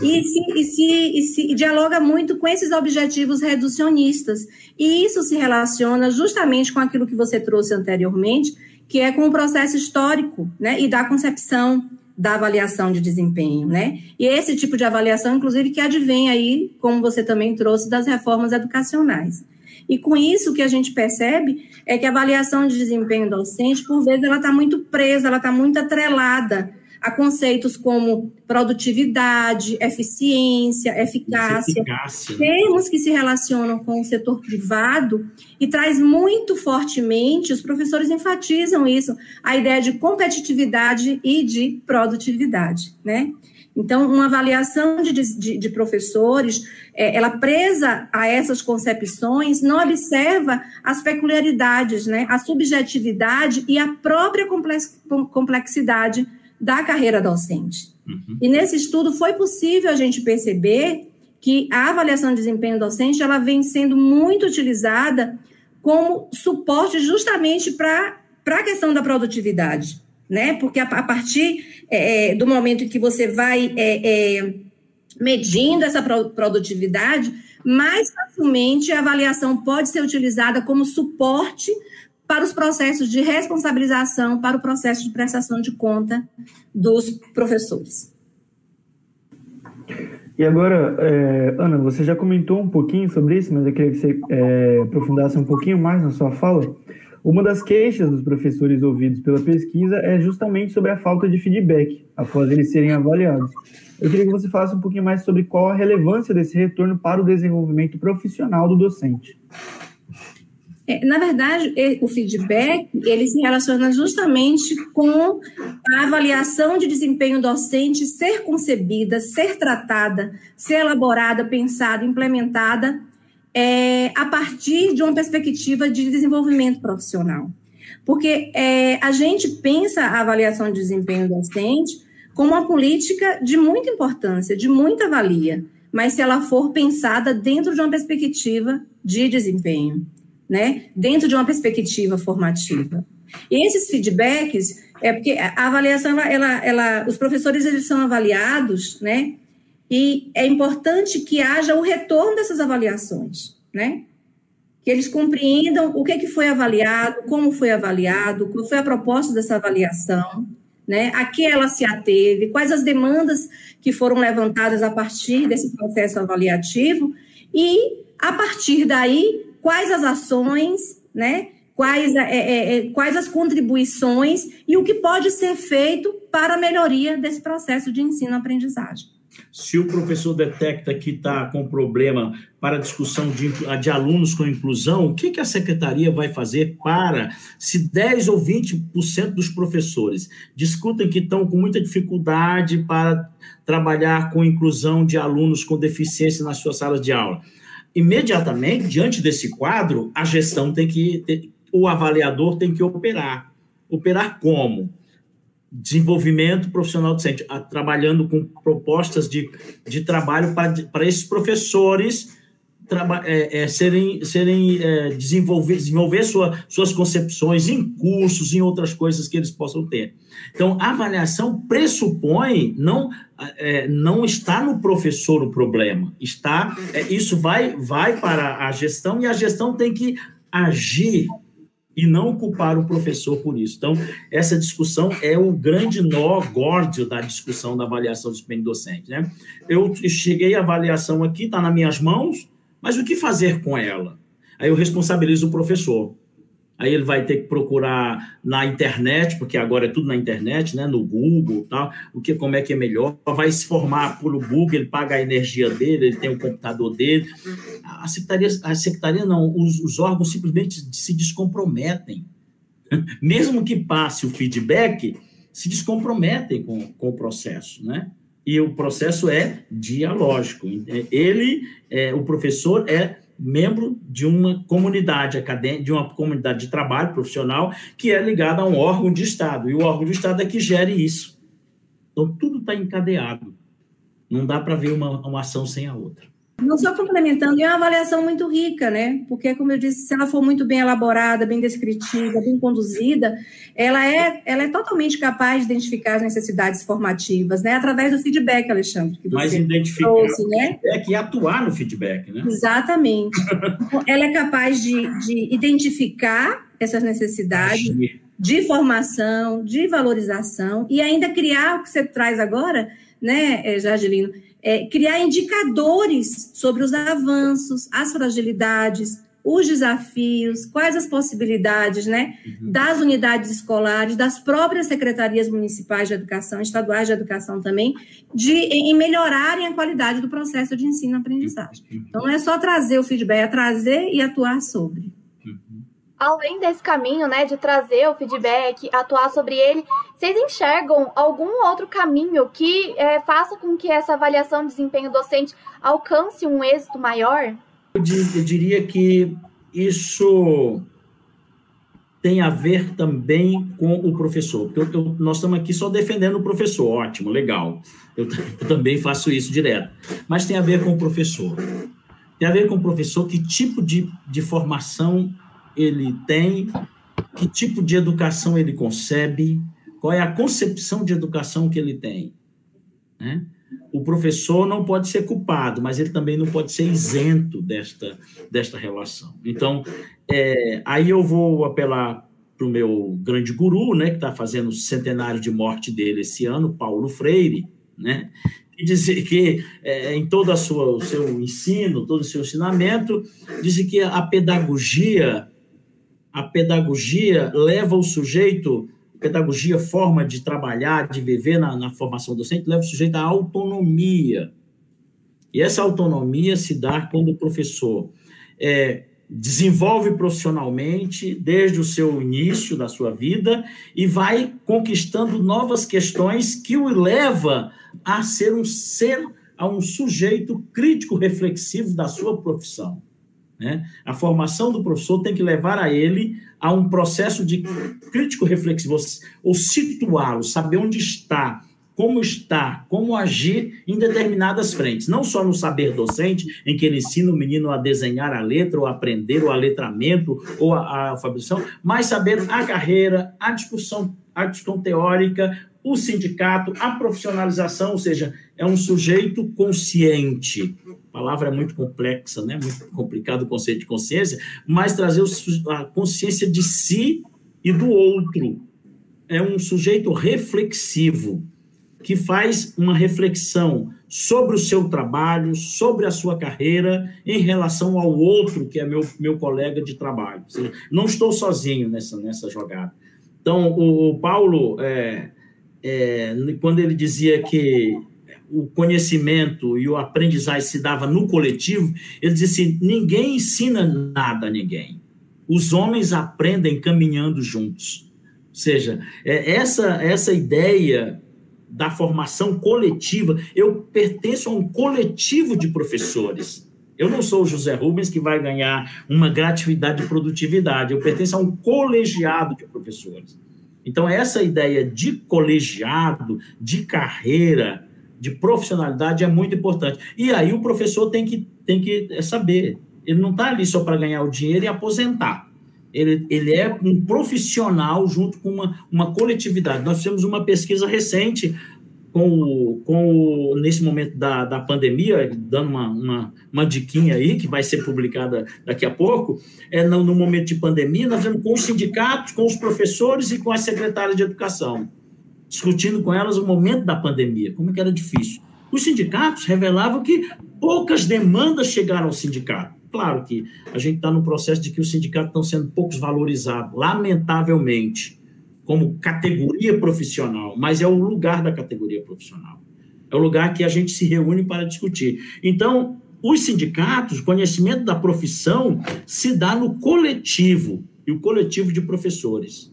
E se, e, se, e se dialoga muito com esses objetivos reducionistas. E isso se relaciona justamente com aquilo que você trouxe anteriormente, que é com o processo histórico né, e da concepção da avaliação de desempenho, né? E esse tipo de avaliação, inclusive, que advém aí, como você também trouxe, das reformas educacionais. E com isso, o que a gente percebe é que a avaliação de desempenho docente, por vezes, ela está muito presa, ela está muito atrelada a conceitos como produtividade, eficiência, eficácia, eficácia, termos que se relacionam com o setor privado e traz muito fortemente, os professores enfatizam isso, a ideia de competitividade e de produtividade, né? Então, uma avaliação de, de, de professores, é, ela presa a essas concepções, não observa as peculiaridades, né, a subjetividade e a própria complexidade da carreira docente. Uhum. E nesse estudo foi possível a gente perceber que a avaliação de desempenho docente ela vem sendo muito utilizada como suporte justamente para a questão da produtividade, né? Porque a, a partir é, é, do momento que você vai é, é, medindo essa produtividade, mais facilmente a avaliação pode ser utilizada como suporte para os processos de responsabilização, para o processo de prestação de conta dos professores. E agora, é, Ana, você já comentou um pouquinho sobre isso, mas eu queria que você é, aprofundasse um pouquinho mais na sua fala. Uma das queixas dos professores ouvidos pela pesquisa é justamente sobre a falta de feedback após eles serem avaliados. Eu queria que você falasse um pouquinho mais sobre qual a relevância desse retorno para o desenvolvimento profissional do docente. É, na verdade, o feedback ele se relaciona justamente com a avaliação de desempenho docente ser concebida, ser tratada, ser elaborada, pensada, implementada é, a partir de uma perspectiva de desenvolvimento profissional. Porque é, a gente pensa a avaliação de desempenho docente como uma política de muita importância, de muita valia, mas se ela for pensada dentro de uma perspectiva de desempenho né, dentro de uma perspectiva formativa. E esses feedbacks é porque a avaliação, ela, ela, os professores eles são avaliados, né, e é importante que haja o retorno dessas avaliações, né, que eles compreendam o que, que foi avaliado, como foi avaliado, qual foi a proposta dessa avaliação, né, a que ela se ateve, quais as demandas que foram levantadas a partir desse processo avaliativo e, a partir daí, quais as ações, né? Quais, é, é, é, quais as contribuições e o que pode ser feito para a melhoria desse processo de ensino-aprendizagem. Se o professor detecta que está com problema para discussão de, de, alunos com inclusão, o que, que a secretaria vai fazer para, se 10 ou 20% dos professores discutem que estão com muita dificuldade para trabalhar com inclusão de alunos com deficiência nas suas salas de aula? Imediatamente, diante desse quadro, a gestão tem que, ter, o avaliador tem que operar. Operar como? Desenvolvimento profissional docente, trabalhando com propostas de, de trabalho para esses professores é, é, serem, serem é, desenvolver, desenvolver sua, suas concepções em cursos, em outras coisas que eles possam ter. Então, a avaliação pressupõe, não, é, não está no professor o problema, está é, isso vai, vai para a gestão e a gestão tem que agir e não culpar o professor por isso. Então, essa discussão é o grande nó górdio da discussão da avaliação do desempenho docente. Né? Eu cheguei à avaliação aqui, está nas minhas mãos, mas o que fazer com ela? Aí eu responsabilizo o professor. Aí ele vai ter que procurar na internet, porque agora é tudo na internet, né? no Google, tal, o que, como é que é melhor. Vai se formar pelo Google, ele paga a energia dele, ele tem o computador dele. A secretaria, a secretaria não, os, os órgãos simplesmente se descomprometem. (laughs) Mesmo que passe o feedback, se descomprometem com, com o processo, né? E o processo é dialógico. Ele, é, o professor, é membro de uma comunidade acadêmica, de uma comunidade de trabalho profissional que é ligada a um órgão de Estado, e o órgão de Estado é que gere isso. Então, tudo está encadeado. Não dá para ver uma, uma ação sem a outra. Não só complementando, é uma avaliação muito rica, né? Porque, como eu disse, se ela for muito bem elaborada, bem descritiva, bem conduzida, ela é, ela é totalmente capaz de identificar as necessidades formativas, né? Através do feedback, Alexandre. Que Mas identificar trouxe, né? feedback e atuar no feedback, né? Exatamente. ela é capaz de, de identificar essas necessidades. Agir. De formação, de valorização, e ainda criar o que você traz agora, né, eh, Jardelino? É, criar indicadores sobre os avanços, as fragilidades, os desafios, quais as possibilidades né, uhum. das unidades escolares, das próprias secretarias municipais de educação, estaduais de educação também, de em melhorarem a qualidade do processo de ensino-aprendizagem. Uhum. Então, não é só trazer o feedback, é trazer e atuar sobre além desse caminho, né, de trazer o feedback, atuar sobre ele, vocês enxergam algum outro caminho que é, faça com que essa avaliação de desempenho docente alcance um êxito maior? Eu, diria que isso tem a ver também com o professor, porque eu, eu, nós estamos aqui só defendendo o professor, ótimo, legal, eu, também faço isso direto, mas tem a ver com o professor. Tem a ver com o professor, que tipo de, de formação ele tem, que tipo de educação ele concebe, qual é a concepção de educação que ele tem. Né? O professor não pode ser culpado, mas ele também não pode ser isento desta, desta relação. Então, é, aí eu vou apelar para o meu grande guru, né, que está fazendo o centenário de morte dele esse ano, Paulo Freire, né, que dizer que é, em todo sua, o seu ensino, todo o seu ensinamento, diz que a pedagogia, a pedagogia leva o sujeito, pedagogia, forma de trabalhar, de viver na, na formação docente, leva o sujeito à autonomia. E essa autonomia se dá quando o professor é, desenvolve profissionalmente desde o seu início da sua vida e vai conquistando novas questões que o leva a ser um ser, a um sujeito crítico reflexivo da sua profissão. Né? A formação do professor tem que levar a ele a um processo de crítico reflexivo, ou situá-lo, saber onde está, como estar, como agir em determinadas frentes, não só no saber docente, em que ele ensina o menino a desenhar a letra, ou aprender o letramento, ou a, a alfabetização, mas saber a carreira, a discussão, a discussão teórica, o sindicato, a profissionalização, ou seja, é um sujeito consciente. Palavra é muito complexa, né? Muito complicado o conceito de consciência, mas trazer a consciência de si e do outro. É um sujeito reflexivo que faz uma reflexão sobre o seu trabalho, sobre a sua carreira, em relação ao outro, que é meu, meu colega de trabalho. Seja, não estou sozinho nessa, nessa jogada. Então, o, o Paulo, é, é, quando ele dizia que o conhecimento e o aprendizagem se dava no coletivo, ele dizia assim: ninguém ensina nada a ninguém. Os homens aprendem caminhando juntos. Ou seja, é essa, essa ideia da formação coletiva. Eu pertenço a um coletivo de professores. Eu não sou o José Rubens que vai ganhar uma gratividade de produtividade. Eu pertenço a um colegiado de professores. Então, essa ideia de colegiado, de carreira, de profissionalidade é muito importante. E aí o professor tem que, tem que saber. Ele não está ali só para ganhar o dinheiro e aposentar. Ele, ele é um profissional junto com uma, uma coletividade. Nós fizemos uma pesquisa recente com, o, com o, nesse momento da, da pandemia, dando uma, uma, uma diquinha aí, que vai ser publicada daqui a pouco, é, no, no momento de pandemia, nós fizemos com os sindicatos, com os professores e com as secretárias de educação, discutindo com elas o momento da pandemia, como que era difícil. Os sindicatos revelavam que poucas demandas chegaram ao sindicato. Claro que a gente está no processo de que os sindicatos estão sendo poucos valorizados, lamentavelmente, como categoria profissional, mas é o lugar da categoria profissional. É o lugar que a gente se reúne para discutir. Então, os sindicatos, o conhecimento da profissão se dá no coletivo, e o coletivo de professores.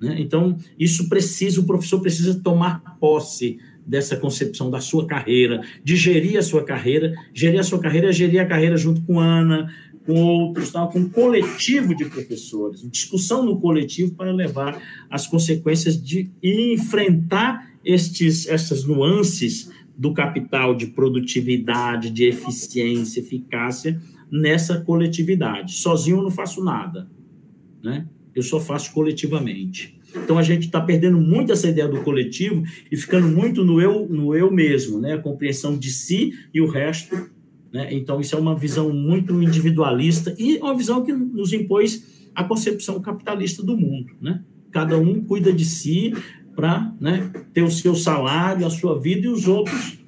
Né? Então, isso precisa, o professor precisa tomar posse dessa concepção da sua carreira, de gerir a sua carreira, gerir a sua carreira, gerir a carreira junto com Ana, com outros, tal, com um coletivo de professores, discussão no coletivo para levar as consequências de enfrentar estes, essas nuances do capital de produtividade, de eficiência, eficácia nessa coletividade. Sozinho eu não faço nada, né? Eu só faço coletivamente. Então a gente está perdendo muito essa ideia do coletivo e ficando muito no eu, no eu mesmo, né? A compreensão de si e o resto. Né? Então isso é uma visão muito individualista e uma visão que nos impôs a concepção capitalista do mundo, né? Cada um cuida de si para né, ter o seu salário, a sua vida e os outros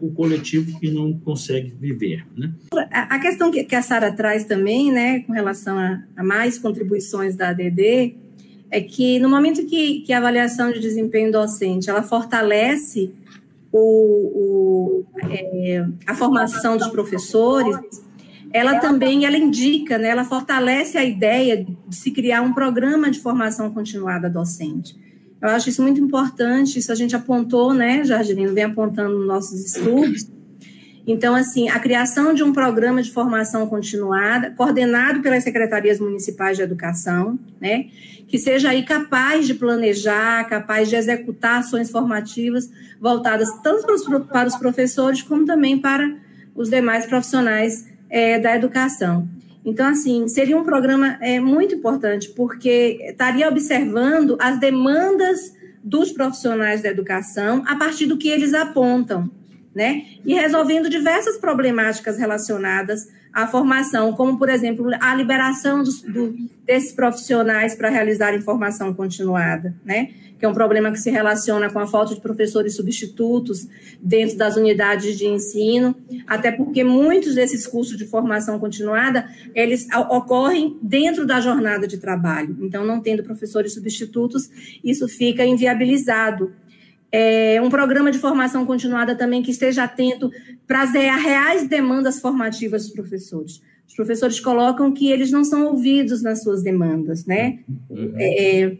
o coletivo que não consegue viver. Né? A questão que a Sara traz também, né, com relação a, a mais contribuições da ADD, é que no momento que, que a avaliação de desempenho docente ela fortalece o, o é, a formação dos professores, ela também ela indica, né, ela fortalece a ideia de se criar um programa de formação continuada docente. Eu acho isso muito importante, isso a gente apontou, né, Jardinino, vem apontando nos nossos estudos, então, assim, a criação de um programa de formação continuada, coordenado pelas secretarias municipais de educação, né, que seja aí capaz de planejar, capaz de executar ações formativas voltadas tanto para os, para os professores como também para os demais profissionais é, da educação. Então, assim, seria um programa é, muito importante, porque estaria observando as demandas dos profissionais da educação a partir do que eles apontam, né? E resolvendo diversas problemáticas relacionadas à formação, como, por exemplo, a liberação dos, do, desses profissionais para realizar formação continuada, né? que é um problema que se relaciona com a falta de professores substitutos dentro das unidades de ensino, até porque muitos desses cursos de formação continuada, eles ocorrem dentro da jornada de trabalho. Então, não tendo professores substitutos, isso fica inviabilizado. É um programa de formação continuada também que esteja atento para as reais demandas formativas dos professores. Os professores colocam que eles não são ouvidos nas suas demandas, né? Uhum. É,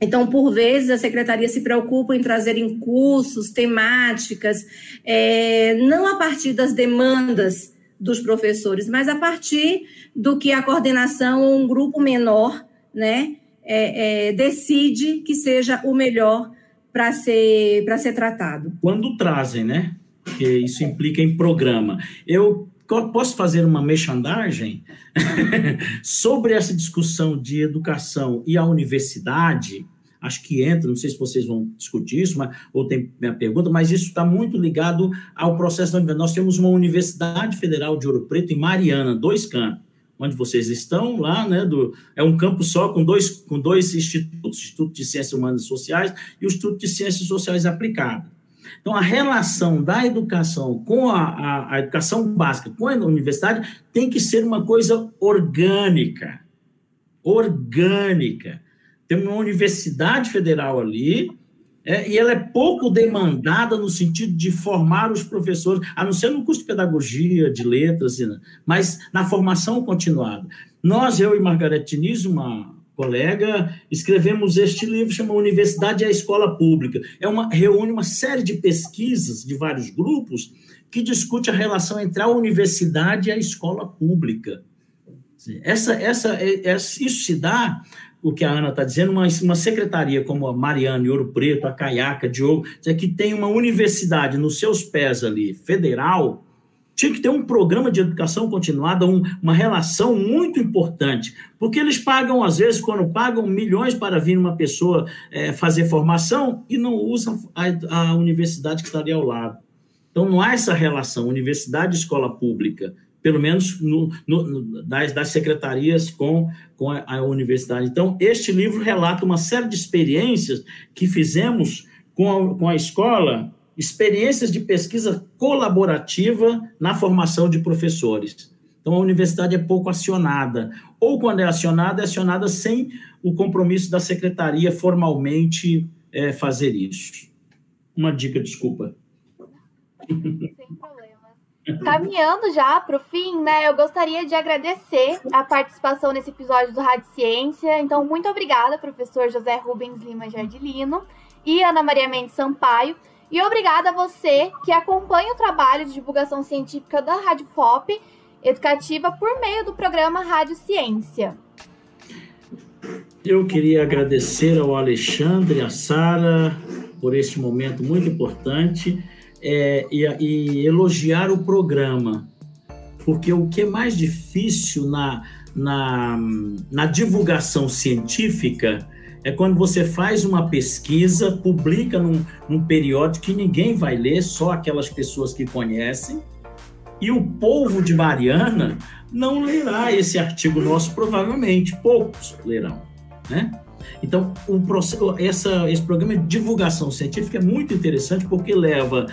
então, por vezes, a secretaria se preocupa em trazer em cursos, temáticas, é, não a partir das demandas dos professores, mas a partir do que a coordenação ou um grupo menor né, é, é, decide que seja o melhor para ser, ser tratado. Quando trazem, né? Porque isso implica em programa. Eu posso fazer uma mexandagem (laughs) sobre essa discussão de educação e a universidade? acho que entra, não sei se vocês vão discutir isso, mas, ou tem minha pergunta, mas isso está muito ligado ao processo da universidade. Nós temos uma Universidade Federal de Ouro Preto em Mariana, dois campos, onde vocês estão lá, né, do, é um campo só com dois, com dois institutos, o Instituto de Ciências Humanas e Sociais e o Instituto de Ciências Sociais Aplicadas. Então, a relação da educação com a, a, a educação básica com a universidade tem que ser uma coisa orgânica, orgânica tem uma universidade federal ali, é, e ela é pouco demandada no sentido de formar os professores, a não ser no curso de pedagogia, de letras, mas na formação continuada. Nós, eu e Margarete Diniz, uma colega, escrevemos este livro, chama Universidade e a Escola Pública. É uma, reúne uma série de pesquisas de vários grupos que discute a relação entre a universidade e a escola pública. Essa, essa, é, é, isso se dá o que a Ana está dizendo, uma, uma secretaria como a Mariana, Ouro Preto, a Caiaca, Diogo, que tem uma universidade nos seus pés ali, federal, tinha que ter um programa de educação continuada, um, uma relação muito importante, porque eles pagam, às vezes, quando pagam milhões para vir uma pessoa é, fazer formação e não usam a, a universidade que está ali ao lado. Então, não há essa relação universidade escola pública pelo menos no, no, das, das, secretarias com, com a, a, universidade. Então, este livro relata uma série de experiências que fizemos com a, com a escola, experiências de pesquisa colaborativa na formação de professores. Então, a universidade é pouco acionada, ou quando é acionada, é acionada sem o compromisso da secretaria formalmente é, fazer isso. Uma dica, desculpa. Problema. Caminhando já para o fim, né? Eu gostaria de agradecer a participação nesse episódio do Rádio Ciência. Então, muito obrigada, professor José Rubens Lima Jardilino e Ana Maria Mendes Sampaio. E obrigada a você que acompanha o trabalho de divulgação científica da Rádio FOP Educativa por meio do programa Rádio Ciência. Eu queria agradecer ao Alexandre à Sara por este momento muito importante é, e, e, elogiar o programa, porque o que é mais difícil na, na, na divulgação científica é quando você faz uma pesquisa, publica num, num periódico que ninguém vai ler, só aquelas pessoas que conhecem, e o povo de Mariana não lerá esse artigo nosso, provavelmente, poucos lerão, né? Então, processo, essa, esse programa de divulgação científica é muito interessante porque leva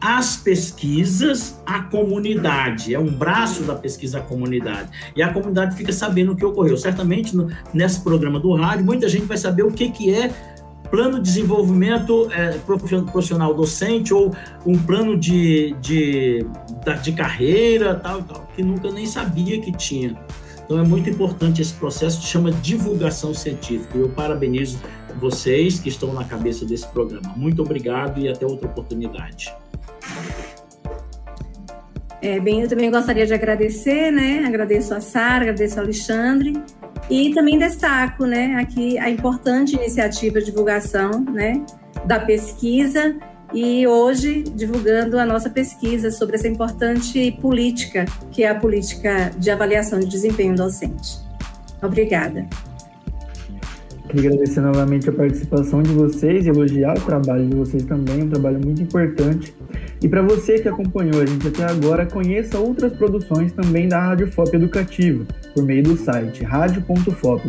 as pesquisas à comunidade, é um braço da pesquisa à comunidade. E a comunidade fica sabendo o que ocorreu. Certamente, no, nesse programa do rádio, muita gente vai saber o que, que é plano de desenvolvimento é, profissional docente ou um plano de, de, de carreira, tal, tal, que nunca nem sabia que tinha. Então é muito importante esse processo, que chama divulgação científica. Eu parabenizo vocês que estão na cabeça desse programa. Muito obrigado e até outra oportunidade. É, bem, eu também gostaria de agradecer, né? Agradeço a Sara, agradeço ao Alexandre e também destaco, né, aqui a importante iniciativa de divulgação, né, da pesquisa e hoje divulgando a nossa pesquisa sobre essa importante política, que é a política de avaliação de desempenho docente. Obrigada. Queria agradecer novamente a participação de vocês elogiar o trabalho de vocês também, um trabalho muito importante. E para você que acompanhou a gente até agora, conheça outras produções também da Rádio FOP Educativa, por meio do site radio.fop.br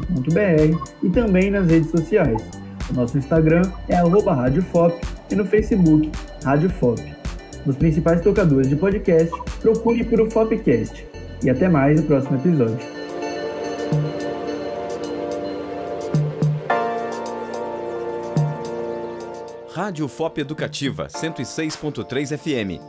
e também nas redes sociais. O nosso Instagram é @radiofop e no Facebook Rádio FOP. Nos principais tocadores de podcast, procure por o Fopcast. E até mais no próximo episódio. Rádio FOP Educativa 106.3 FM.